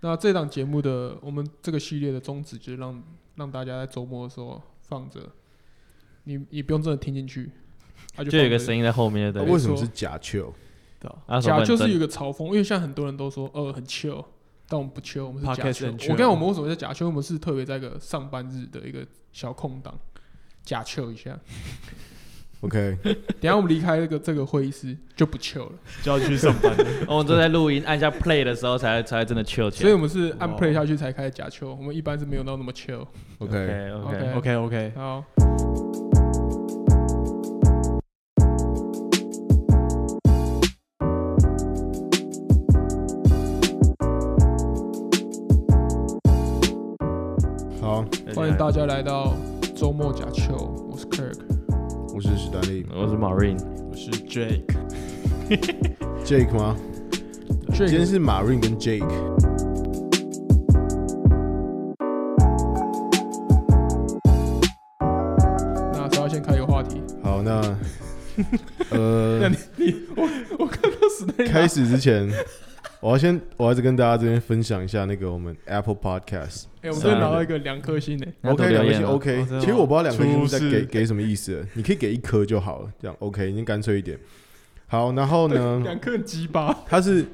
那这档节目的我们这个系列的宗旨就是让让大家在周末的时候放着，你你不用真的听进去，它就就有一个声音在后面，对不对？为什么是假 chill？对啊啊假就是有个嘲讽，因为现在很多人都说呃很 chill，但我们不 chill，我们是假 chill。我看我们为什么叫假 chill，我们是特别在一个上班日的一个小空档假 chill 一下。OK，等下我们离开这个这个会议室就不 chill 了，就要去上班了。我们都在录音，按下 play 的时候才才真的 chill 起来。所以我们是按 play 下去才开始假 chill，我们一般是没有到那么 chill。OK，OK OK OK OK，好，好，欢迎大家来到周末假 chill，我是 Kirk。我是史丹利我是 Marine，我是 Jake。，Jake 吗？今天是 Marine 跟 Jake。那稍微先开一个话题？好，那 呃那，你你我我看到史丹利开始之前，我要先，我还是跟大家这边分享一下那个我们 Apple Podcast。哎、我们这边拿到一个两颗星呢、那都 OK，两颗星 OK 其实我不知道两颗星在给给什么意思，你可以给一颗就好了，这样 OK，你干脆一点。好，然后呢，两颗鸡巴，它是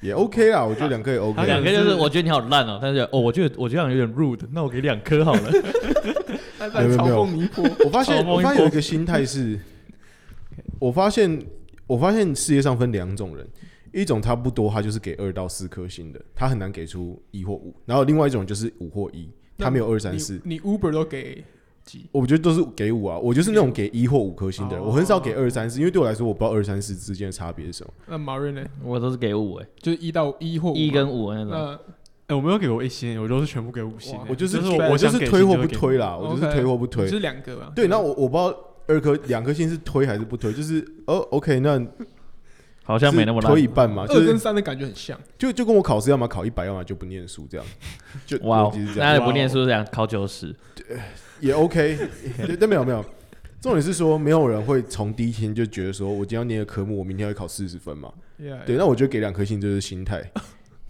也 OK 啦，我觉得两颗也 OK 他。两颗就是是我觉得你好烂哦，但是哦，我觉得我这样有点 rude，那我给两颗好了。他在嘲没有没有讽你一波。我发现我发现有一个心态是，我发现我发现世界上分两种人，一种他不多，他就是给二到四颗星的，他很难给出一或五；然后另外一种就是五或一，他没有二三四。你你 Uber 都给几？我觉得都是给五啊，我就是那种给一或五颗星的人，哦我很少给二三四，因为对我来说，我不知道二三四之间的差别是什么。那 Marin 呢？我都是给五哎，就是一到一或一跟五那种。那哎，我没有给过一星，我都是全部给五星哇。我就是就是我就是推或不推啦，我就是推或不推你。是两个吧？对，那我我不知道二颗两颗星是推还是不推，就是哦 OK，那好像没那么烂是推一。半嘛，就是二跟三的感觉很像。就就跟我考试，要么考一百，要么就不念书这样。就哇哦逻辑是，这样那你不念书这样考九十，也 OK，对但没有没有，重点是说没有人会从第一天就觉得说我今天要念的科目，我明天会考四十分嘛。Yeah, 对，那我觉得给两颗星就是心态，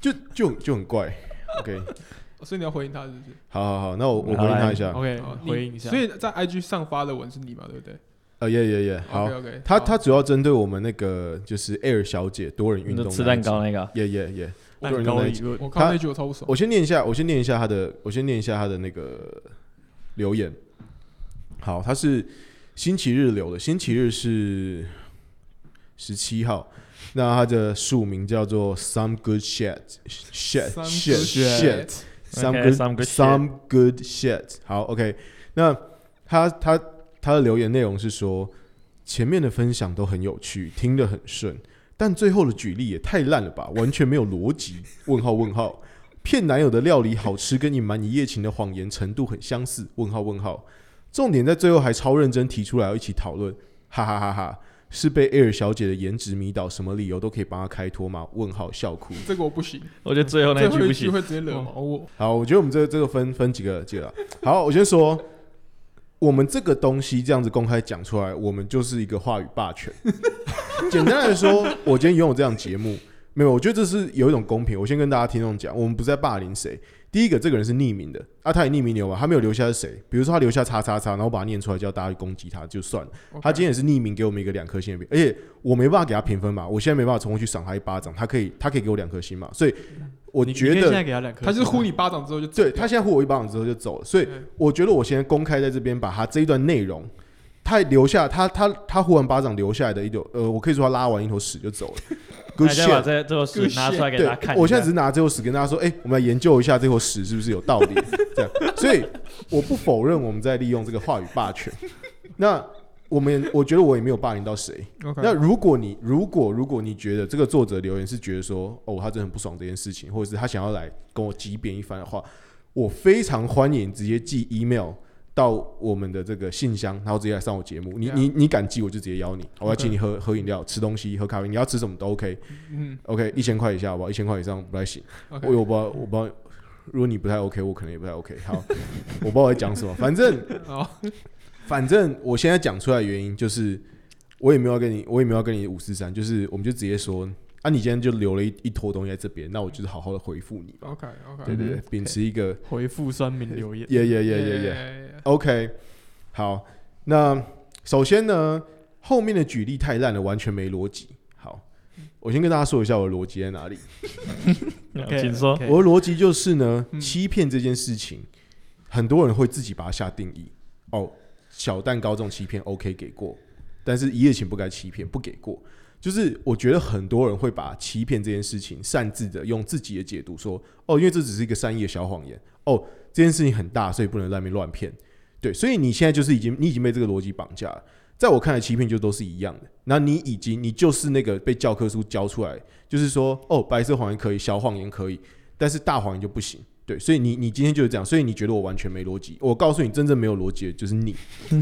就就就很怪。OK，所以你要回应他是不是？好好好，那我我回应他一下。OK，好你回应一下。所以在 IG 上发的文是你嘛？对不对呃，耶耶耶，好。他他主要针对我们那个就是 Air 小姐多人运动吃蛋糕那个。耶耶耶。蛋糕理论，我看到那句我超不爽。我先念一下，我先念一下他的，我先念一下他的那个留言。好，他是星期日留的，星期日是十七号。那他的署名叫做 Some Good Shit Shit Some Shit good Shit Okay, some good Some Good Shit。好，OK。那他他他的留言内容是说，前面的分享都很有趣，听得很顺，但最后的举例也太烂了吧，完全没有逻辑。问号问号，骗男友的料理好吃，跟隐瞒一夜情的谎言程度很相似。问号问号，重点在最后还超认真提出来要一起讨论，哈哈哈哈。是被 Air 小姐的颜值迷倒，什么理由都可以帮她开脱吗？问号笑哭。这个我不行，我觉得最后那句不行。会直接惹毛我。好，我觉得我们这个这个分分几个几个啊。好，我先说，我们这个东西这样子公开讲出来，我们就是一个话语霸权。简单来说，我今天拥有这样节目，没有，我觉得这是有一种公平。我先跟大家听众讲，我们不是在霸凌谁。第一个，这个人是匿名的，啊，他也匿名留嘛，他没有留下是谁。比如说他留下叉叉叉，然后把它念出来，叫大家去攻击他就算了。他今天也是匿名给我们一个两颗星的评，而且我没办法给他评分嘛，我现在没办法冲过去赏他一巴掌，他可以，他可以给我两颗星嘛，所以我你觉得他两颗，他就是呼你巴掌之后就走对他现在呼我一巴掌之后就走了，所以我觉得我先公开在这边把他这一段内容，他留下他他他呼完巴掌留下来的一头呃，我可以说他拉完一头屎就走了。Good 大家把 shit。这这个屎拿出来给大家看一下。我现在只是拿这坨屎跟大家说，哎、我们来研究一下这坨屎是不是有道理，这样。所以我不否认我们在利用这个话语霸权。那我们我觉得我也没有霸凌到谁，OK，那如果你如果如果你觉得这个作者留言是觉得说，哦，他真的很不爽这件事情，或者是他想要来跟我激辩一番的话，我非常欢迎直接寄 email 到我们的这个信箱，然后直接来上我节目。你你你敢寄，我就直接邀你，我要请你喝喝饮料、吃东西、喝咖啡，你要吃什么都 OK。嗯 OK，一千块以下好不好？一千块以上不太行。我我不知道，我不知道。如果你不太 OK，我可能也不太 OK。好，我不知道我在讲什么，反正，反正我现在讲出来的原因就是，我也没有要跟你，我也没有要跟你五四三，就是我们就直接说啊，你今天就留了一一坨东西在这边，那我就是好好的回复你嘛。OK OK，对对对，秉持一个回复酸民留言，耶耶耶耶耶。OK，好，那首先呢，后面的举例太烂了，完全没逻辑。好，我先跟大家说一下我的逻辑在哪里。请说。我的逻辑就是呢，嗯欺骗这件事情，很多人会自己把它下定义。哦，小蛋糕这种欺骗 OK 给过，但是一夜情不该欺骗，不给过。就是我觉得很多人会把欺骗这件事情擅自的用自己的解读说，哦，因为这只是一个善意的小谎言，哦，这件事情很大，所以不能在那边乱骗。对，所以你现在就是已经你已经被这个逻辑绑架了。在我看来，欺骗就都是一样的。那你已经你就是那个被教科书教出来，就是说，哦，白色谎言可以，小谎言可以，但是大谎言就不行。对，所以你你今天就是这样，所以你觉得我完全没逻辑？我告诉你，真正没有逻辑的就是你。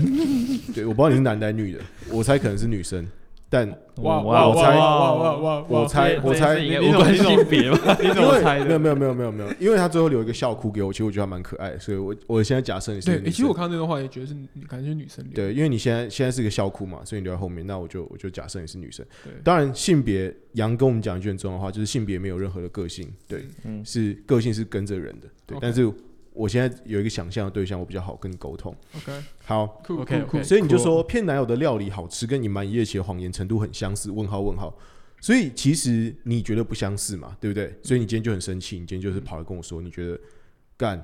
对，我不知道你是男的还是女的，我猜可能是女生，但哇哇我猜哇哇哇哇！我猜我猜你性别吧？你怎因为么猜的？没有没有没有没有没有，因为他最后留一个笑哭给我，其实我觉得还蛮可爱的，所以我我现在假设你是对，其实我。看到那段话也觉得是，感觉是女生留。对，因为你现在现在是个笑哭嘛，所以你留在后面，那我就我就假设你是女生。对当然性别杨跟我们讲一句很重要的话，就是性别没有任何的个性，对，嗯是个性是跟着人的，对。但是我现在有一个想象的对象，我比较好跟你沟通。OK，好，酷酷 OK，OK 酷。所以你就说骗男友的料理好吃，跟隐瞒一夜情的谎言程度很相似？问号问号。所以其实你觉得不相似嘛，对不对？所以你今天就很生气，你今天就是跑来跟我说，你觉得干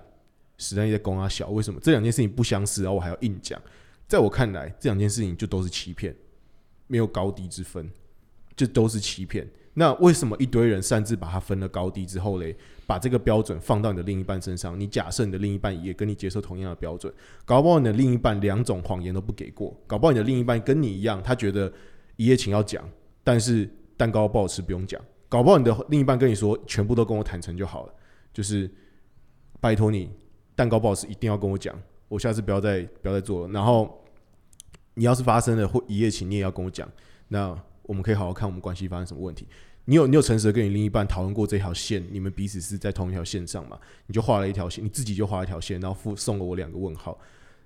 史丹利在攻他小，为什么这两件事情不相似，然后我还要硬讲？在我看来，这两件事情就都是欺骗，没有高低之分，就都是欺骗。那为什么一堆人擅自把它分了高低之后嘞，把这个标准放到你的另一半身上？你假设你的另一半也跟你接受同样的标准，搞不好你的另一半两种谎言都不给过，搞不好你的另一半跟你一样，他觉得一夜情要讲，但是蛋糕不好吃不用讲，搞不好你的另一半跟你说全部都跟我坦诚就好了，就是拜托你蛋糕不好吃一定要跟我讲，我下次不要再不要再做了。然后你要是发生了或一夜情，你也要跟我讲，那我们可以好好看我们关系发生什么问题。你有你有诚实的跟你另一半讨论过这条线，你们彼此是在同一条线上嘛？你就画了一条线，你自己就画了一条线，然后附送了我两个问号。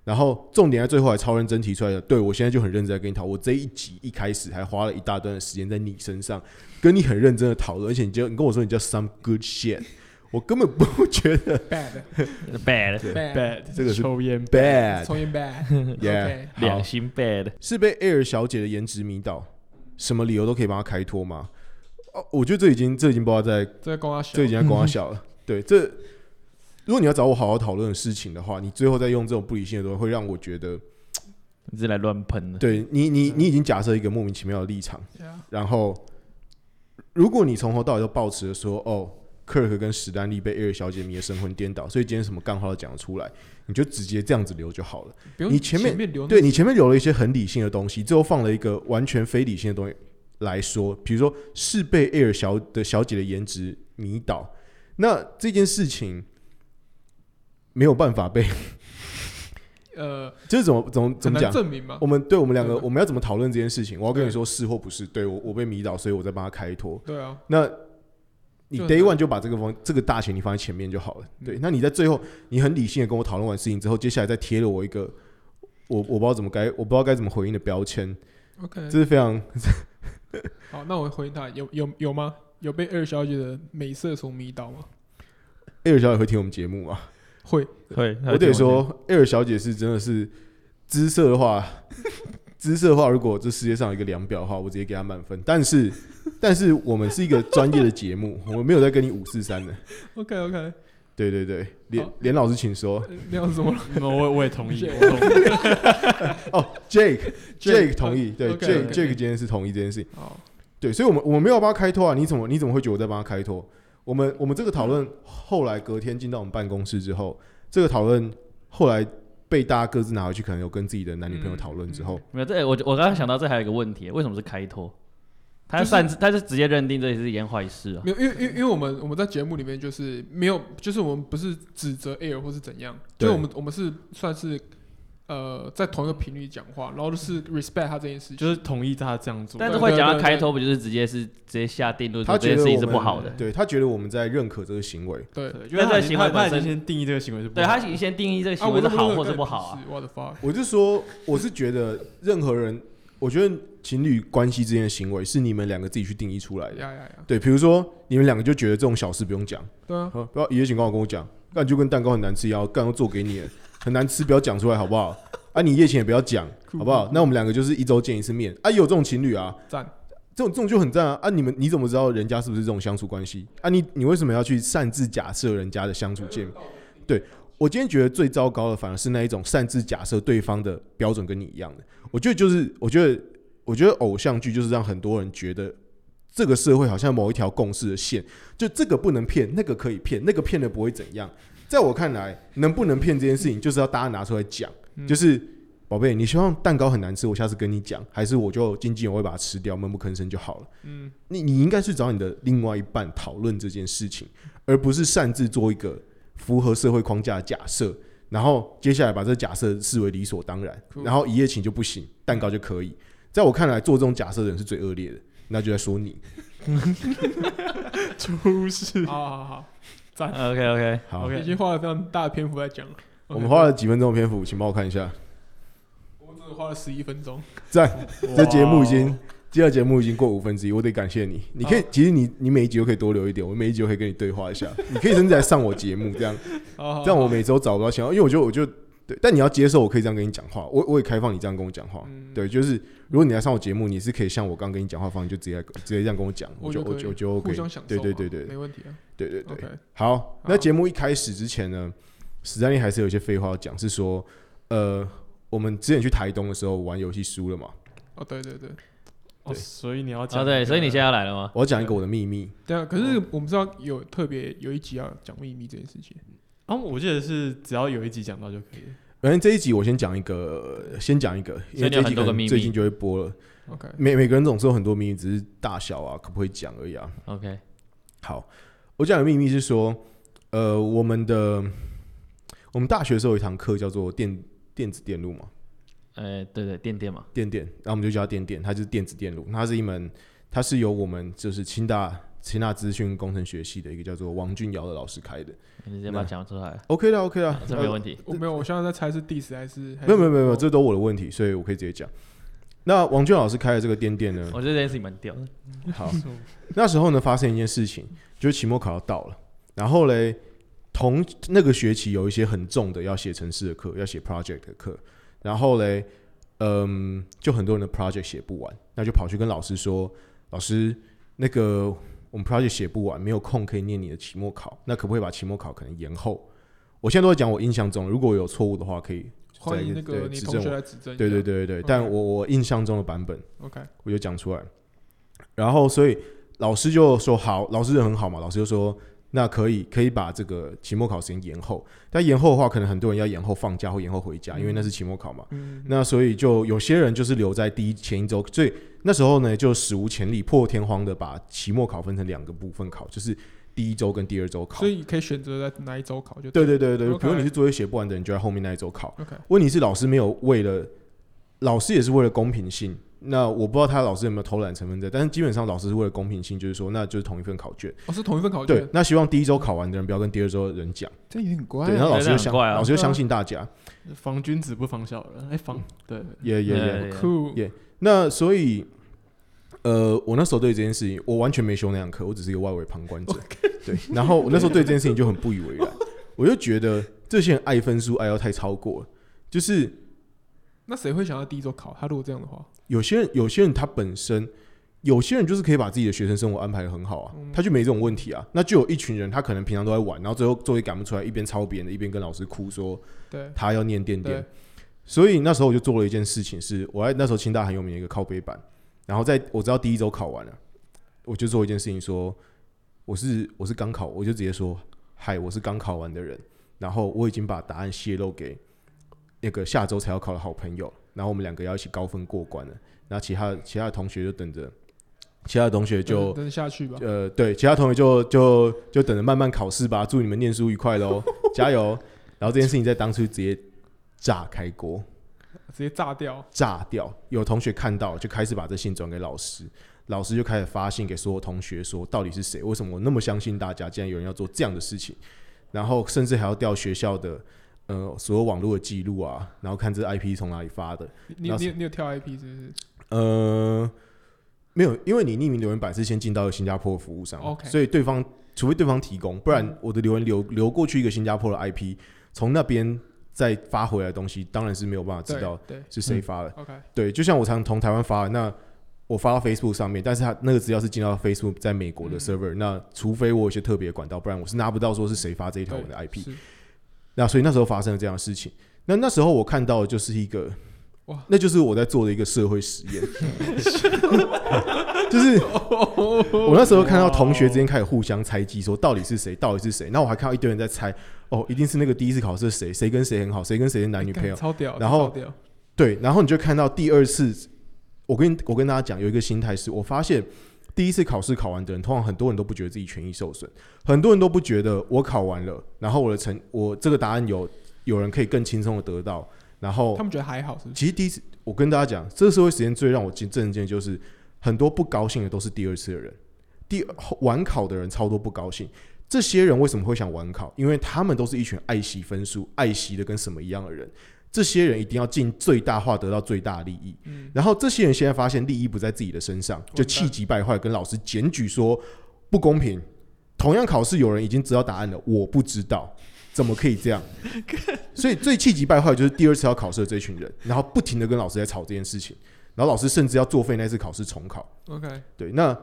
然后重点在最后还超认真提出来的，对我现在就很认真在跟你讨论。我这一集一开始还花了一大段的时间在你身上，跟你很认真的讨论，而且你就你跟我说你叫 some good shit，我根本不觉得 bad bad bad 这个是抽烟 bad。抽烟 bad。两星 bad，是被 Air 小姐的颜值迷倒，什么理由都可以帮他开脱吗？哦，我觉得这已经这已经不知道在这个跟他小这已经在光他小了。对，这如果你要找我好好讨论的事情的话，你最后再用这种不理性的东西，会让我觉得，你是来乱喷的。对你你你已经假设一个莫名其妙的立场然后如果你从头到尾都保持着说，哦。克克跟史丹利被艾尔小姐迷的神魂颠倒，所以今天什么干话都讲得出来，你就直接这样子留就好了。你前面面留对你前面留了一些很理性的东西，最后放了一个完全非理性的东西来说，比如说是被艾尔小的小姐的颜值迷倒，那这件事情没有办法被，呃就是怎么怎么怎么讲？证明吗我。们对我们两个，我们要怎么讨论这件事情？我要跟你说是或不是，对我我被迷倒，所以我在帮他开脱。对啊，那你 day one 就把这个方这个大前提放在前面就好了。对，嗯那你在最后你很理性的跟我讨论完事情之后，接下来再贴了我一个我我不知道怎么该我不知道该怎么回应的标签，OK，这是非常 好，那我回答有有有吗？有被二小姐的美色所迷倒吗？艾尔小姐会听我们节目吗？会，会，我得说，艾尔小姐是真的是姿色的话，姿色的话，如果这世界上有一个量表的话，我直接给她满分。但是，但是我们是一个专业的节目，我们没有在跟你五四三的。OK OK，对对对，连连老师请说。那样怎么？我我也同意，我同意。哦，Jake Jake，Jake 同意，对，Jake，Jake 今天是同意这件事。情。哦，对，所以我们我们没有帮他开脱啊，你怎么你怎么会觉得我在帮他开脱？我们我们这个讨论后来隔天进到我们办公室之后，这个讨论后来被大家各自拿回去，可能有跟自己的男女朋友讨论之后，没有这我我刚刚想到这还有一个问题，为什么是开脱？他就是擅自他是直接认定这是一件坏事啊。没有，因为因为因为我们我们在节目里面就是没有，就是我们不是指责 Air 或是怎样，就我们我们是算是呃在同一个频率讲话，然后就是 respect 他这件事情，就是同意他这样做。但是会讲到开头，不就是直接是直接下定论他说这件事情觉得我们是不好的？对他觉得我们在认可这个行为，对。因为他已经但这个行为本身先定义这个行为是不对他已经先定义这个啊，行为是好或是不好啊。我的 fuck，我就说我是觉得任何人我觉得情侣关系之间的行为是你们两个自己去定义出来的。呀呀呀，对，比如说你们两个就觉得这种小事不用讲，对不要一夜情刚好跟我讲，那你就跟蛋糕很难吃一样，干要做给你了，很难吃，不要讲出来好不好？啊，你一夜情也不要讲，好不好？那我们两个就是一周见一次面啊，有这种情侣啊，赞，这种这种就很赞啊！啊，你们你怎么知道人家是不是这种相处关系啊？你你为什么要去擅自假设人家的相处见面？对我今天觉得最糟糕的反而是那一种擅自假设对方的标准跟你一样的。我觉得就是我觉得我觉得偶像剧就是让很多人觉得这个社会好像某一条共识的线，就这个不能骗，那个可以骗，那个骗了不会怎样。在我看来，能不能骗这件事情，就是要大家拿出来讲，嗯就是。宝贝，你希望蛋糕很难吃，我下次跟你讲，还是我就静静我会把它吃掉，闷不吭声就好了。嗯，你你应该去找你的另外一半讨论这件事情，而不是擅自做一个符合社会框架的假设，然后接下来把这假设视为理所当然，然后一夜情就不行，蛋糕就可以。在我看来，做这种假设的人是最恶劣的，那就在说你。出事。好好好，赞，OK OK，好 OK 已经花了非常大的篇幅在讲了。我们花了几分钟的篇幅，请帮我看一下。我们只花了十一分钟。赞，这节目已经，第二节目已经过五分之一，我得感谢你。你可以，其实你你每一集都可以多留一点，我每一集都可以跟你对话一下。你可以甚至来上我节目，这样 好好这样我每周找不到钱，因为我觉得我就对，但你要接受我可以这样跟你讲话，我我也开放你这样跟我讲话。嗯对，就是如果你来上我节目，你是可以像我刚跟你讲话方式，就直接直接这样跟我讲，我就我我就可以就我就 OK 互。相享受对，对对对没问题啊。对对对。好，那节目一开始之前呢，史丹利还是有一些废话要讲，是说，呃，我们之前去台东的时候玩游戏输了嘛，哦，对对对，哦，对所以你要讲啊对，所以你现在要来了吗？我要讲一个我的秘密。对啊。可是我们知道有特别有一集要讲秘密这件事情。啊，我记得是只要有一集讲到就可以了。反正这一集我先讲一个，先讲一个，因为这一集可很多个最近就会播了。OK，每每个人总是有很多秘密，只是大小啊，可不可以讲而已啊。OK，好，我讲的秘密是说，呃，我们的我们大学的时候有一堂课叫做电电子电路嘛，呃，对对，电电嘛，电电，然后我们就叫它电电，它就是电子电路，它是一门，它是由我们就是清大清大资讯工程学系的一个叫做王俊尧的老师开的。你直接把它讲出来，OK 的，OK 的，这没有问题。我没有，我现在在猜是 diss 还是没有没有没有没有，这这都我的问题，所以我可以直接讲。那王俊老师开的这个店店呢，我觉得这件事情蛮屌的。好，那时候呢发生一件事情，就是期末考要到了，然后嘞，同那个学期有一些很重的要写程式的课，要写 project 的课，然后嘞，嗯，就很多人的 project 写不完，那就跑去跟老师说，老师，那个我们 project 写不完，没有空可以念你的期末考，那可不可以把期末考可能延后？我现在都在讲我印象中，如果有错误的话，可以欢迎那个你同学来指正。对对对对对，但我我印象中的版本。，OK，我就讲出来。然后，所以老师就说好，老师人很好嘛，老师就说那可以可以把这个期末考时间延后，但延后的话，可能很多人要延后放假或延后回家，因为那是期末考嘛。嗯，那所以就有些人就是留在第一前一周，所以那时候呢就史无前例、破天荒的把期末考分成两个部分考，就是第一周跟第二周考所。以可以选择在哪一周考就对对对对比如你是作业写不完的人，就在后面那一周考。OK，问题是老师没有为了，老师也是为了公平性。那我不知道他老师有没有偷懒成分在，但是基本上老师是为了公平性，就是说那就是同一份考卷。哦是同一份考卷，，对那希望第一周考完的人不要跟第二周的人讲。这也很怪对，然后老师就相，老师就相信大家，防君子不防小人，哎，防对，也也也。酷，也那所以，呃，我那时候对这件事情，我完全没修那堂课，我只是一个外围旁观者。对，然后我那时候对这件事情就很不以为然，我就觉得这些人爱分数爱到太超过了，就是那谁会想要第一周考？他如果这样的话，有些人，有些人他本身，有些人就是可以把自己的学生生活安排的很好啊，他就没这种问题啊。那就有一群人，他可能平常都在玩，然后最后作业赶不出来，一边抄别人的，一边跟老师哭说对他要念电电对。所以那时候我就做了一件事情是，我在那时候清大很有名的一个靠背板，然后在我知道第一周考完了，我就做一件事情说，我是我是刚考，我就直接说，嗨，我是刚考完的人，然后我已经把答案泄露给那个下周才要考的好朋友，然后我们两个要一起高分过关了，然后其他其他的同学就等着，其他的同学就下去吧。呃，对，其他同学就就就等着慢慢考试吧，祝你们念书愉快喽，加油！然后这件事情在当初直接炸开锅，直接炸掉。炸掉。有同学看到就开始把这信转给老师，老师就开始发信给所有同学说，到底是谁？为什么我那么相信大家？竟然有人要做这样的事情，然后甚至还要调学校的呃所有网络的记录啊，然后看这 IP 从哪里发的。你你你你有跳 IP 是不是？呃，没有，因为你匿名留言板是先进到新加坡的服务商 OK 所以对方除非对方提供，不然我的留言流流过去一个新加坡的 IP，从那边再发回来的东西，当然是没有办法知道是谁发的。对，就像我常从台湾发的，那我发到 Facebook 上面，但是他那个资料是进到 Facebook 在美国的嗯 server，、那除非我有一些特别管道，不然我是拿不到说是谁发这一条对文的 IP。那所以那时候发生了这样的事情。那那时候我看到的就是一个，哇那就是我在做的一个社会实验，就是我那时候看到同学之间开始互相猜忌，说到底是谁，到底是谁。然后我还看到一堆人在猜，哦，一定是那个第一次考试谁，谁跟谁很好，谁跟谁是男女朋友。超屌，然后对，然后你就看到第二次，我跟我跟大家讲，有一个心态是，我发现第一次考试考完的人，通常很多人都不觉得自己权益受损，很多人都不觉得我考完了，然后我的成我这个答案有有人可以更轻松的得到，然后他们觉得还好，是不是？其实第一次我跟大家讲，这个社会实验最让我惊震惊的就是很多不高兴的都是第二次的人，第后晚考的人超多不高兴。这些人为什么会想晚考？因为他们都是一群爱惜分数、爱惜的跟什么一样的人。这些人一定要尽最大化得到最大利益。嗯，然后这些人现在发现利益不在自己的身上，就气急败坏跟老师检举说不公平。同样考试有人已经知道答案了，我不知道，怎么可以这样？所以最气急败坏的就是第二次要考试的这群人，然后不停的跟老师在吵这件事情，然后老师甚至要作废那次考试重考。OK，对，那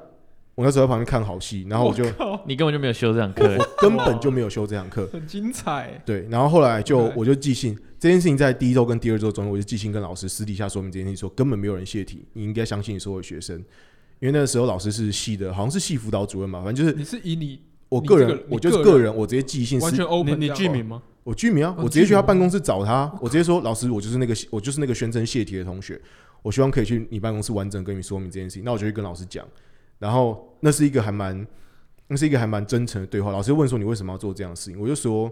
我那时候在旁边看好戏，然后我就靠，你根本就没有修这堂课。我，根本就没有修这堂课。很精彩，对，然后后来就我就寄信。这件事情，在第一周跟第二周中，我就寄信跟老师私底下说明这件事情，说根本没有人泄题，你应该相信所有学生，因为那个时候老师是系的，好像是系辅导主任嘛，反正就是你是以你我个人，我就是个人，我直接寄信私完全 open，你你这样哦剧名吗？我居民啊，哦我直接去他办公室找他，我直接说老师，我就是那个我就是那个宣称泄题的同学，我希望可以去你办公室完整跟你说明这件事情。那我就去跟老师讲，然后那是一个还蛮那是一个还蛮真诚的对话。老师问说你为什么要做这样的事情，我就说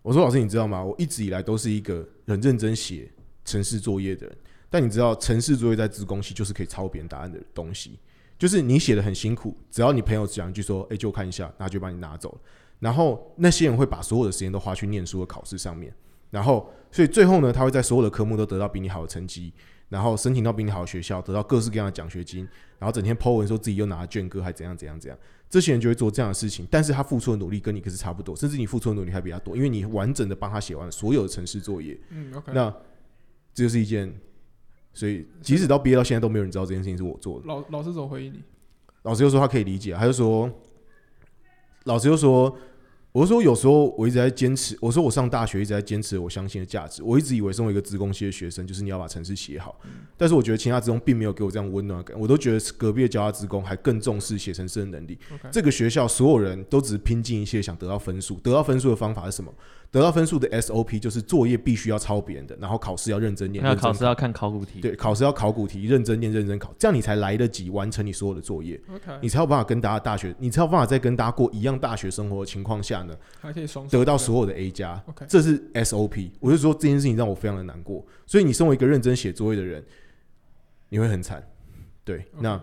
我说老师你知道吗？我一直以来都是一个很认真写城市作业的人，但你知道城市作业在自工系就是可以抄别人答案的东西。就是你写的很辛苦，只要你朋友讲一句说：“哎、就看一下”，然后就把你拿走了。然后那些人会把所有的时间都花去念书和考试上面，然后所以最后呢，他会在所有的科目都得到比你好的成绩，然后申请到比你好的学校，得到各式各样的奖学金，然后整天 po 文说自己又拿了卷哥，还怎样怎样怎样。这些人就会做这样的事情，但是他付出的努力跟你可是差不多，甚至你付出的努力还比他多，因为你完整的帮他写完了所有的城市作业。嗯，OK，那这就是一件，所以即使到毕业到现在都没有人知道这件事情是我做的。老老师怎么回应你？老师又说他可以理解，他就说，老师又说，我说有时候我一直在坚持，我说我上大学一直在坚持我相信的价值，我一直以为身为一个职工系的学生，就是你要把城市写好，但是我觉得其他职工并没有给我这样温暖感，我都觉得隔壁的交大职工还更重视写城市的能力。这个学校所有人都只是拼尽一切想得到分数，得到分数的方法是什么？得到分数的 SOP 就是作业必须要抄别人的，然后考试要认真念，那考试要看考古题，对，考试要考古题，认真念，认真考，这样你才来得及完成你所有的作业。OK，你才有办法跟大家大学，你才有办法在跟大家过一样大学生活的情况下呢，还可以双得到所有的 A 加，OK，这是 SOP。我就说这件事情让我非常的难过，所以你身为一个认真写作业的人，你会很惨。对那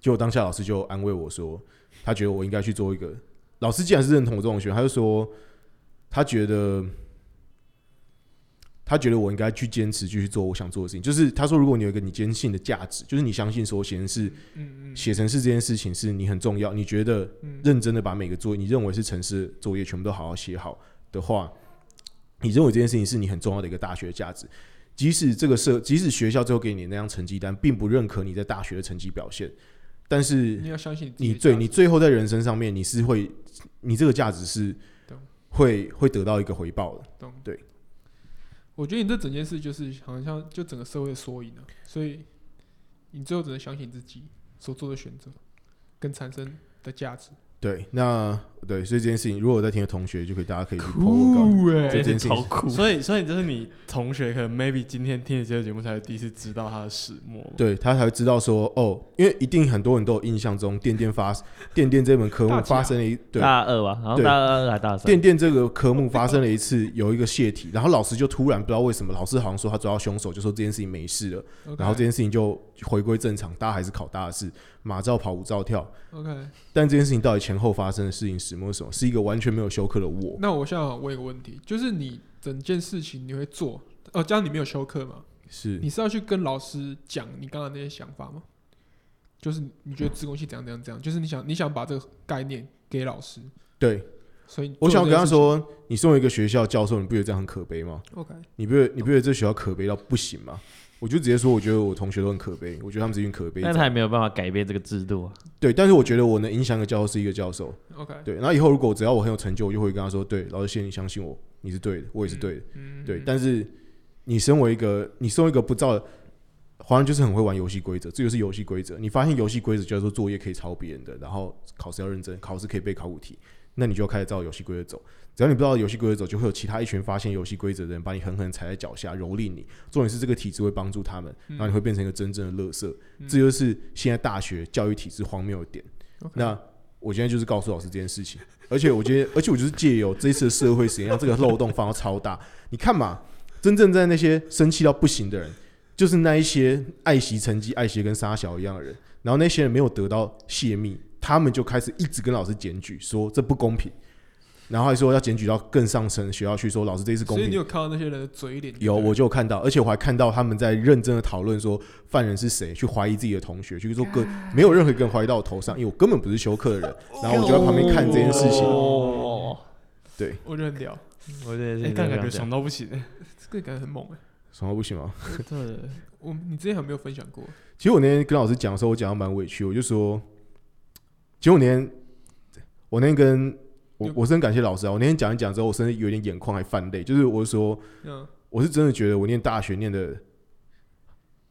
就当下老师就安慰我说，他觉得我应该去做一个。老师既然是认同我这种学生，他就说他觉得。他觉得我应该去坚持，继续做我想做的事情。就是他说，如果你有一个你坚信的价值，就是你相信说写程式、嗯嗯写程式这件事情是你很重要，你觉得嗯，认真的把每个作业，你认为是城市作业全部都好好写好的话，你认为这件事情是你很重要的一个大学价值。即使这个社，即使学校最后给你那张成绩单，并不认可你在大学的成绩表现，但是你要相信你的价值对你最后在人生上面，你是会，你这个价值是懂会会得到一个回报的。懂对。我觉得你这整件事就是好像就整个社会的缩影啊，所以你最后只能相信自己所做的选择跟产生的价值。对，那对，所以这件事情，如果我在听的同学，就可以大家可以去 po 我告酷哎这件事情。所以所以就是你同学可能 maybe 今天听的这个节目才第一次知道他的始末。对他才会知道说，哦，因为一定很多人都有印象中，电电发 电电这门科目发生了一对。大二吧，然后大二还大三，电电这个科目发生了一次有一个泄题，然后老师就突然不知道为什么，老师好像说他抓到凶手，就说这件事情没事了，然后这件事情就回归正常，大家还是考大四，马照跑，舞照跳。OK，但这件事情到底前后发生的事情始末是什么？是一个完全没有休克的我。那我现在问一个问题，就是你整件事情你会做，哦，这样你没有休克吗？是你是要去跟老师讲你刚刚那些想法吗？就是你觉得自贡系怎样怎样怎样，就是你想你想把这个概念给老师，对。所以我想跟他说，你身为一个学校教授，你不觉得这样很可悲吗？，OK，你不觉得你不觉得这学校可悲到不行吗？我就直接说，我觉得我同学都很可悲，我觉得他们是一群可悲仔。但他也没有办法改变这个制度啊。对，但是我觉得我能影响一个教授是一个教授。OK，对，然后以后如果只要我很有成就，我就会跟他说，对，老师谢谢你相信我，你是对的，我也是对的。嗯，对，但是你身为一个，你身为一个不照，好像就是很会玩游戏规则，这就是游戏规则。你发现游戏规则叫做作业可以抄别人的，然后考试要认真，考试可以背考古题，那你就要开始照游戏规则走。只要你不知道游戏规则走，就会有其他一群发现游戏规则的人把你狠狠踩在脚下，蹂躏你。重点是这个体制会帮助他们，然后你会变成一个真正的乐色。这就是现在大学教育体制荒谬的点。那我现在就是告诉老师这件事情，而且我觉得，而且我就是借由这一次的社会实验，让这个漏洞放到超大。你看嘛，真正在那些生气到不行的人，就是那一些爱惜成绩、爱惜跟沙小一样的人。然后那些人没有得到泄密，他们就开始一直跟老师检举，说这不公平，然后还说要检举到更上层的学校去，说老师这一次公平。所以你有看到那些人的嘴脸？有，我就有看到，而且我还看到他们在认真的讨论说犯人是谁，去怀疑自己的同学，去说个没有任何一个人怀疑到我头上，因为我根本不是休克的人，然后我就在旁边看这件事情。哦，对，我觉得很屌，我觉得哎，但感觉爽到不行。这个感觉很猛哎。爽到不行吗？对，我你之前有没有分享过？其实我那天跟老师讲的时候，我讲的蛮委屈，我就说，其实我那天我那天跟我我是很感谢老师啊，我那天讲一讲之后，我甚至有点眼眶还泛泪，就是我是说，嗯，我是真的觉得我念大学念的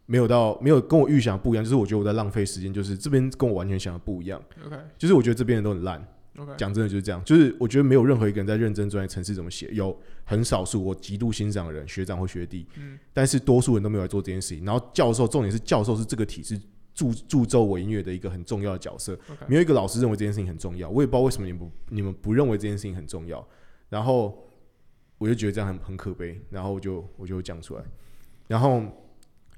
没有到没有跟我预想不一样，就是我觉得我在浪费时间，就是这边跟我完全想的不一样，OK。就是我觉得这边人都很烂。OK，讲真的就是这样，就是我觉得没有任何一个人在认真专业程式怎么写，有很少数我极度欣赏的人，学长或学弟，嗯。但是多数人都没有来做这件事情。然后教授，重点是教授是这个体制助助纣我音乐的一个很重要的角色。没有一个老师认为这件事情很重要，我也不知道为什么你们不你们不认为这件事情很重要，然后我就觉得这样很很可悲，然后我就我就讲出来，然后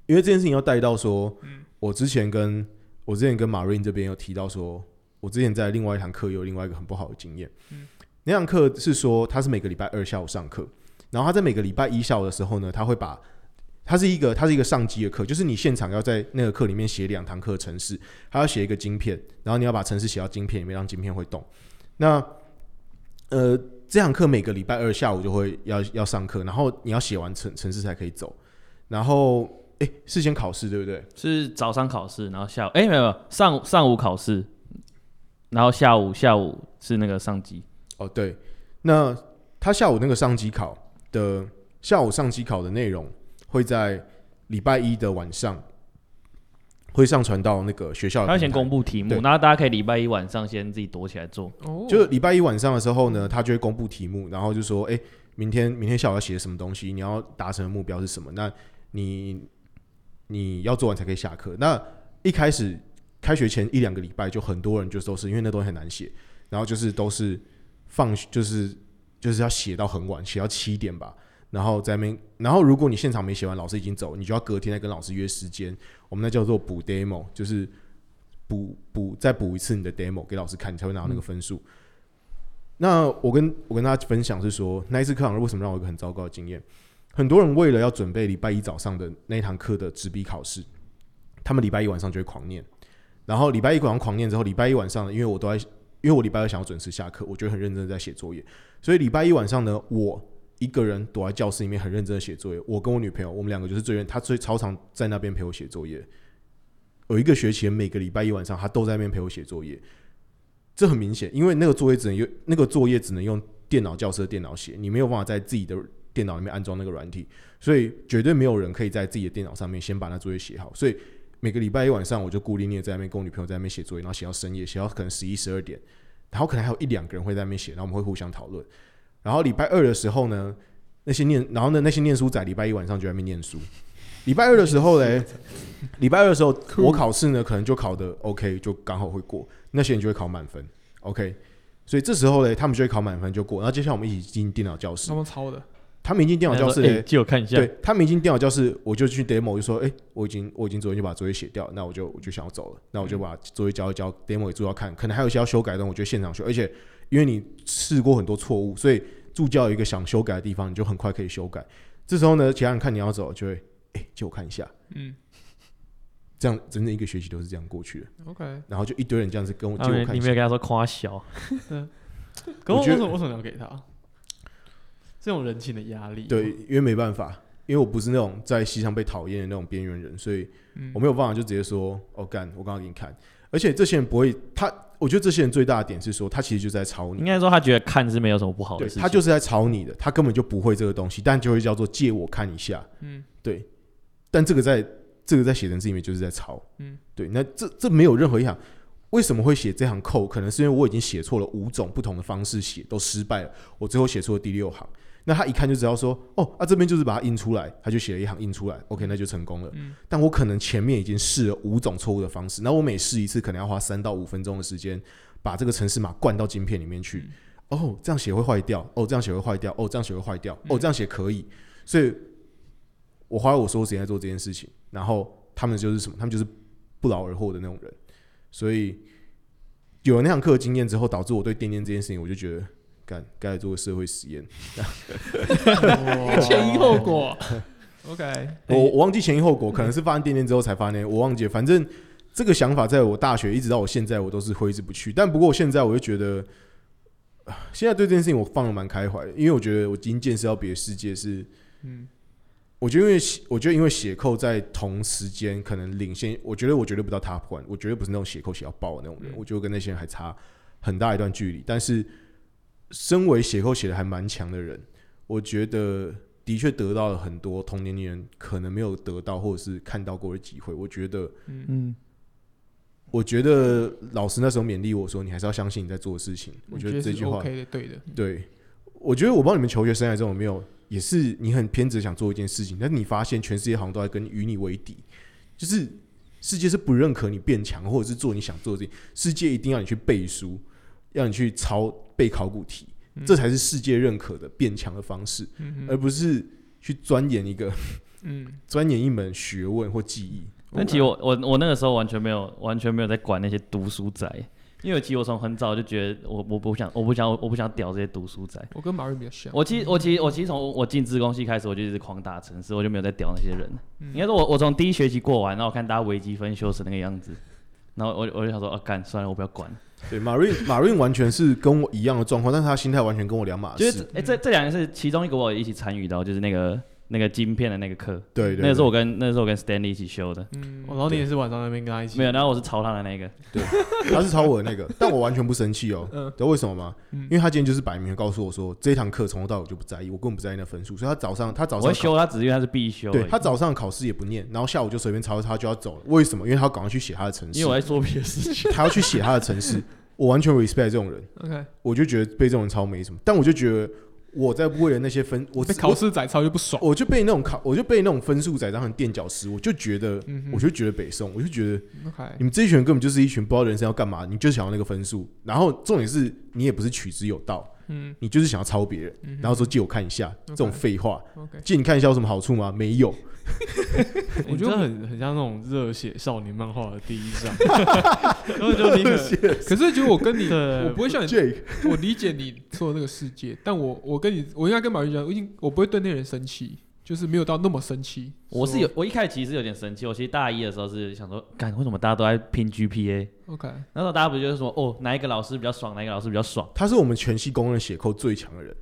因为这件事情要带到说，我之前跟我之前跟马瑞这边有提到说，我之前在另外一堂课有另外一个很不好的经验，那堂课是说他是每个礼拜二下午上课，然后他在每个礼拜一下午的时候呢，他会把它是一个它是一个上机的课，就是你现场要在那个课里面写两堂课的程式，还要写一个晶片，然后你要把程式写到晶片里面，让晶片会动。那呃，这堂课每个礼拜二下午就会要要上课，然后你要写完程程式才可以走。然后诶，事先考试对不对？是早上考试，然后下午哎、没有没有上上午考试，然后下午下午是那个上机，哦，对，那他下午那个上机考的下午上机考的内容会在礼拜一的晚上会上传到那个学校他会先公布题目，对然后大家可以礼拜一晚上先自己躲起来做。哦，就是礼拜一晚上的时候呢，他就会公布题目，然后就说，哎、明天明天下午要写什么东西，你要达成的目标是什么？那你你要做完才可以下课。那一开始开学前一两个礼拜，就很多人就都是因为那东西很难写，然后就是都是放就是就是要写到很晚，写到七点吧。然后在那边，然后如果你现场没写完，老师已经走，你就要隔天再跟老师约时间。我们那叫做补 demo，就是补补再补一次你的 demo 给老师看，你才会拿到那个分数。那我跟我跟大家分享是说，那一次课堂为什么让我一个很糟糕的经验？很多人为了要准备礼拜一早上的那一堂课的纸笔考试，他们礼拜一晚上就会狂念，然后礼拜一晚上狂念之后，礼拜一晚上，因为我都在，因为我礼拜二想要准时下课，我觉得很认真在写作业，所以礼拜一晚上呢，我一个人躲在教室里面很认真的写作业。我跟我女朋友，我们两个就是最认，她最超常在那边陪我写作业。有一个学期，每个礼拜一晚上，她都在那边陪我写作业。这很明显，因为那个作业只能用那个作业只能用电脑教室的电脑写，你没有办法在自己的电脑里面安装那个软体，所以绝对没有人可以在自己的电脑上面先把那作业写好。所以每个礼拜一晚上，我就孤零零的在那边跟我女朋友在那边写作业，然后写到深夜，写到可能十一十二点，然后可能还有一两个人会在那边写，然后我们会互相讨论。然后礼拜二的时候呢，那些念，然后呢那些念书仔礼拜一晚上就在那边念书。礼拜二的时候嘞，礼拜二的时候我考试呢，可能就考的 OK，就刚好会过。那些人就会考满分，OK。所以这时候嘞，他们就会考满分就过。然后接下来我们一起进电脑教室他，们抄的，他们一进电脑教室借我看一下。对他们一进电脑教室，我就去 demo，就说，哎、我已经我已经昨天就把作业写掉，那我就我就想要走了，那我就把作业交一交，demo 也做要看，可能还有一些要修改的，我觉得现场修，而且因为你试过很多错误，所以助教有一个想修改的地方，你就很快可以修改。这时候呢，其他人看你要走，就会哎、借我看一下。嗯这样整整一个学期都是这样过去的，，OK，然后就一堆人这样子跟我借我看一下。你没有跟他说夸小，可我 我觉得为什么为什么要给他？这种人情的压力，对，，因为没办法，因为我不是那种在戏上被讨厌的那种边缘人，所以嗯我没有办法就直接说哦干，我刚刚给你看。而且这些人不会，他我觉得这些人最大的点是说，他其实就是在抄你应，该说他觉得看是没有什么不好的对事情，他就是在抄你的，他根本就不会这个东西，但就会叫做借我看一下，嗯对。但这个在这个在写程式里面就是在抄，嗯，对。那这这没有任何一行，为什么会写这行扣？可能是因为我已经写错了五种不同的方式写，都失败了，我最后写错了第六行。那他一看就知道说，哦，啊这边就是把它印出来，他就写了一行印出来，OK，那就成功了。嗯但我可能前面已经试了五种错误的方式，那我每试一次可能要花三到五分钟的时间，把这个城市码灌到晶片里面去。嗯哦，这样写会坏掉，哦，这样写会坏掉，哦，这样写会坏掉，哦，嗯这样写可以。所以，我花了我所有时间在做这件事情，然后他们就是什么？他们就是不劳而获的那种人。所以，有了那堂课的经验之后，导致我对电电这件事情，我就觉得，干该来做个社会实验。前因后果，OK，我我忘记前因后果，可能是发生电电之后才发现，我忘记了。反正这个想法在我大学一直到我现在，我都是挥之不去。但不过我现在我就觉得，啊现在对这件事情我放的蛮开怀的，因为我觉得我已经见识到别的世界是，嗯我觉得因为我觉得因为写扣在同时间可能领先，我觉得我绝对不到 top one，我绝对不是那种写扣写到爆的那种人，嗯我觉得跟那些人还差很大一段距离。但是，身为写扣写的还蛮强的人，我觉得的确得到了很多同年龄人可能没有得到或者是看到过的机会。我觉得，嗯嗯，我觉得老师那时候勉励我说，你还是要相信你在做的事情。我觉得这句话 OK 的，对的，对，我觉得我帮你们求学生涯中有没有，也是你很偏执想做一件事情，但是你发现全世界好像都在跟你与你为敌，就是世界是不认可你变强，或者是做你想做的事情，世界一定要你去背书，要你去抄背考古题，这才是世界认可的变强的方式，嗯而不是去钻研一个嗯，钻研一门学问或技艺。但其实我我我那个时候完全没有完全没有在管那些读书仔，因为其实我从很早就觉得我我不想我不想我不想屌这些读书仔。我跟马瑞比较像，我其实我其实我其实从我进自工系开始，我就一直狂打城市，我就没有在屌那些人。嗯应该说我我从第一学期过完，然后我看大家微积分修成那个样子，然后我我就想说啊干算了，我不要管。对，马瑞马瑞完全是跟我一样的状况，但是他心态完全跟我两码事。就是哎、这这两个是其中一个我一起参与到，就是那个那个晶片的那个课，对对那个是我跟那个是我跟 Stanley 一起修的，嗯哦然后你也是晚上那边跟他一起，没有，然后我是抄他的那个，他是抄我的那个，但我完全不生气哦。嗯知道为什么吗？嗯因为他今天就是摆明的告诉我说，这一堂课从头到尾我就不在意，我根本不在意那分数，所以他早上他早上考我会修他，只是因为他是必修而已，对他早上考试也不念，然后下午就随便抄，一抄就要走了。为什么？因为他要赶快去写他的程式，因为我在做别的事情。他要去写他的程式。我完全 respect 这种人，OK，我就觉得被这种人抄没什么，但我就觉得我在为了那些分，我被考试仔抄就不爽，我，就被那种考，我就被那种分数宰当成垫脚石，我就觉得，嗯我就觉得北宋，我就觉得你们这一群人根本就是一群不知道人生要干嘛，你就想要那个分数，然后重点是你也不是取之有道，嗯。你就是想要抄别人，嗯然后说借我看一下，这种废话。借你看一下有什么好处吗？没有。我觉得我觉得很很像那种热血少年漫画的第一章，然后就你可可是就我跟你，我不会像你，我理解你说的那个世界，但我我跟你，我应该跟马云讲，我已经我不会对那人生气，就是没有到那么生气。我是有，我一开始其实有点生气。我其实大一的时候是想说，干为什么大家都在拼 GPA？OK，那时候大家不就是说，哦，哪一个老师比较爽，哪一个老师比较爽？他是我们全系公认写扣最强的人，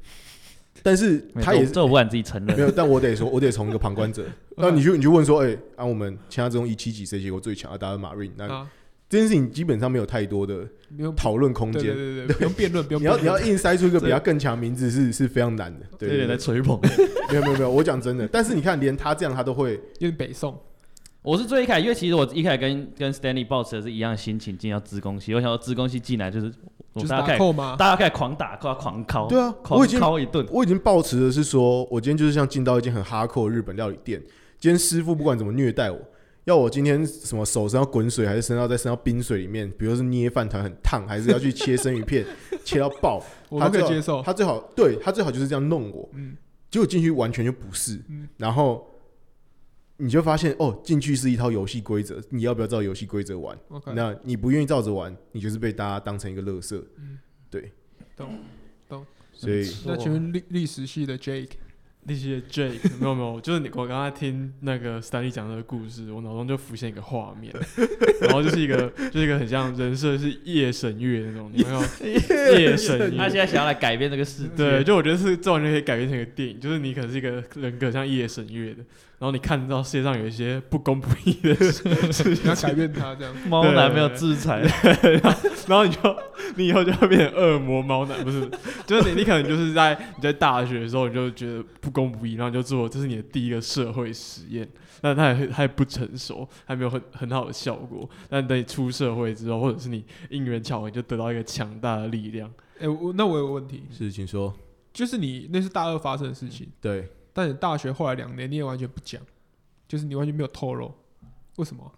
但是他也是这我不敢自己承认。没有，但我得说，我得从一个旁观者，那你就你就问说，哎，啊，我们其他这种一七级谁结果最强啊？答案马瑞，那啊，这件事情基本上没有太多的讨论空对对。对对，不用辩论，不用你要你要。硬塞出一个比他更强的名字是是非常难的，对对吹捧。对没有没有没有，我讲真的，但是你看，连他这样他都会，有点北宋，我是最一开始，因为其实我一开始跟跟 Stanley 抱持的是一样的心情进到资工系，我想说资工系进来就是我就是扣吗？大家开始狂打，狂狂敲，对啊，狂我已经敲一顿。我已经抱持的是说，我今天就是像进到一间很哈扣的日本料理店，今天师傅不管怎么虐待我，要我今天什么手伸到滚水，还是伸到在伸到冰水里面，比如是捏饭团很烫，还是要去切生鱼片 切到爆，我他可以接受。他最好对他最好就是这样弄我，嗯结果进去完全就不是，嗯然后你就发现哦，进去是一套游戏规则，你要不要照游戏规则玩？，OK，那你不愿意照着玩，你就是被大家当成一个乐色。嗯对，懂懂。所以那请问历历史系的 Jake，那些 Jake 没有没有，就是你我刚才听那个 Stanley 讲这个故事，我脑中就浮现一个画面，然后就是一个就是一个很像人设是夜神月那种，你有没有？夜神他现？在想要来改变这个世界，对，就我觉得是这完全可以改编成一个电影，就是你可能是一个人格像夜神月的，然后你看到世界上有一些不公不义的事，你要改变他这样。猫男没有制裁，然后你就你以后就会变成恶魔猫男，不是？就是你你可能就是在你在大学的时候你就觉得不公不义，然后你就做这是你的第一个社会实验，但它还还不成熟，还没有很很好的效果。但等你出社会之后，或者是你因缘巧合，你就得到一个强大的力量。哎、我那我有个问题，是，请说。就是你那是大二发生的事情，对，但你大学后来两年你也完全不讲，就是你完全没有透露，为什么？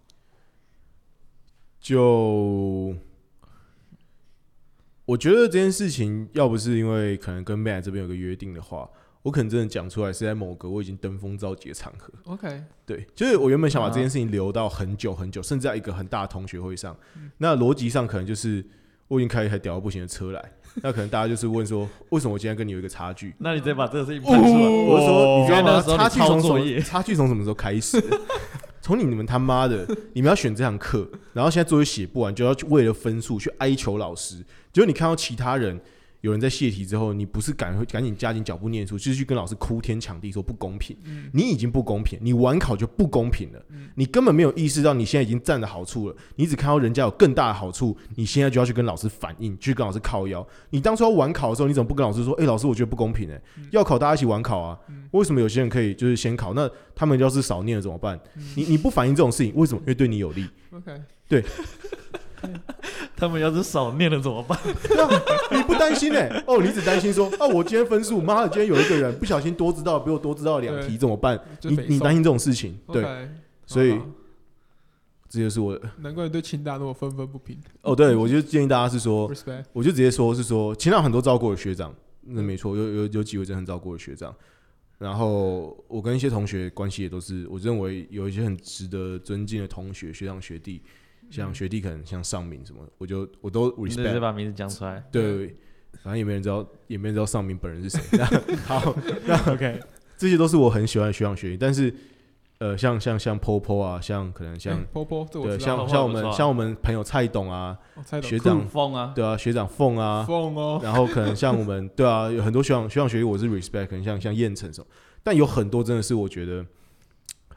就我觉得这件事情，要不是因为可能跟 Matt 这边有个约定的话，我可能真的讲出来是在某个我已经登峰造极的场合。OK，对，就是我原本想把这件事情留到很久很久，甚至在一个很大的同学会上。那逻辑上可能就是我已经开一台屌到不行的车来，那可能大家就是问说，为什么我今天跟你有一个差距？那你再把这个事情喷出来，我是说，你知道吗？因为那时候你差距从什么？抄作业差距从什么时候开始的？从你们他妈的，你们要选这堂课，然后现在作业写不完，就要去为了分数去哀求老师。结果你看到其他人有人在泄题之后，你不是赶赶紧加紧脚步念书，就是去跟老师哭天抢地说不公平。你已经不公平，你晚考就不公平了。你根本没有意识到你现在已经占了好处了，你只看到人家有更大的好处，你现在就要去跟老师反映，去跟老师靠腰。你当初要晚考的时候，你怎么不跟老师说？哎、老师，我觉得不公平哎、要考大家一起晚考啊。为什么有些人可以就是先考？那他们要是少念了怎么办？你你不反映这种事情，为什么？因为对你有利。OK，他们要是少念了怎么办？对啊，你不担心哎、哦，你只担心说，啊，我今天分数，妈的，今天有一个人不小心多知道比我多知道两题怎么办？你你担心这种事情，对所以好好这就是我难怪你对清大那么愤愤不平。哦，对我就建议大家是说，我就直接说是说，前两很多照顾的学长，那没错，有有有几位真的很照顾的学长。然后我跟一些同学关系也都是，我认为有一些很值得尊敬的同学、学长、学弟，像学弟可能像尚敏什么，我就我都你直接 respect 直。把名字讲出来。对，反正也没人知道，也没人知道尚敏本人是谁。好，OK，这些都是我很喜欢的学长学弟，但是呃，像像像 Popo 啊，像可能像、对，像像我们像我们朋友蔡董啊，学长凤啊，对啊，学长凤啊，凤哦，然后可能像我们对啊，有很多学长学长学弟我是 respect，可能像像燕城什么，但有很多真的是我觉得，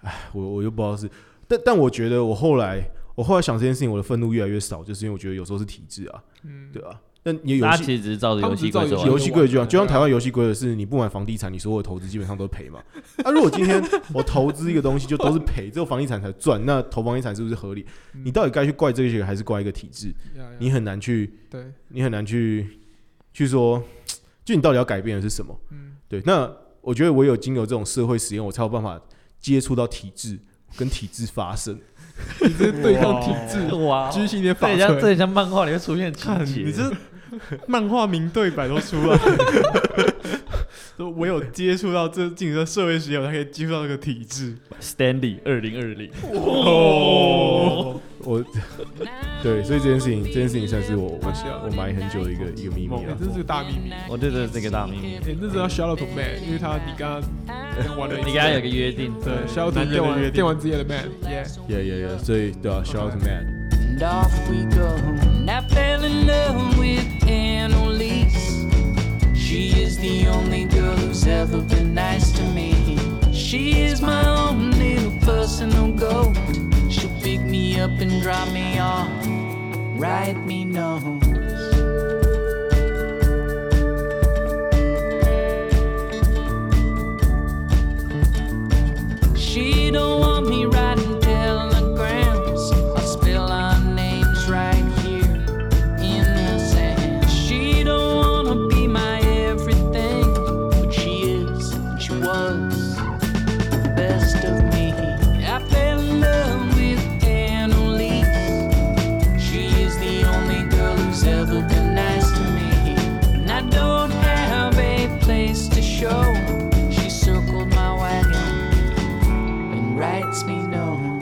哎，我我又不知道是，但但我觉得我后来我后来想这件事情，我的愤怒越来越少，就是因为我觉得有时候是体制啊，嗯，对啊，那你游戏其实只是照着游戏规则游游戏规则啊，就像就像台湾游戏规则是，你不买房地产，你所有的投资基本上都赔嘛。那、如果今天我投资一个东西就都是赔，只有房地产才赚，那投房地产是不是合理？嗯你到底该去怪这些，还是怪一个体制？呀呀你很难去，对，你很难去去说，就你到底要改变的是什么？嗯，对，那我觉得唯有经由这种社会实验，我才有办法接触到体制，跟体制发生。你这是对抗体制，哇，居心点法这很像这锤。很像漫画里面出现的情看节。你这漫画名对白都出来了，都唯有接触到这进入社会实验，我才可以接触到这个体制。Stanley 二零二零，哦，我对，所以这件事情，这件事情算是我我我埋很久的一个一个秘密哎啊。这是个大秘密。我觉得这个大秘密。哎，那时候要 shout out to 因为他你刚刚玩了一次，你跟他有个约定，对 shout out to 男人的电玩约定电玩之夜的 man，yeah， Yeah, yeah, yeah. 所以对啊，shout out to man。 And off we go. And I fell in love with Annalise. She is the only girl who's ever been nice to me. She is my own little personal goat. She'll pick me up and drop me off. Write me notes. don't want lets me know.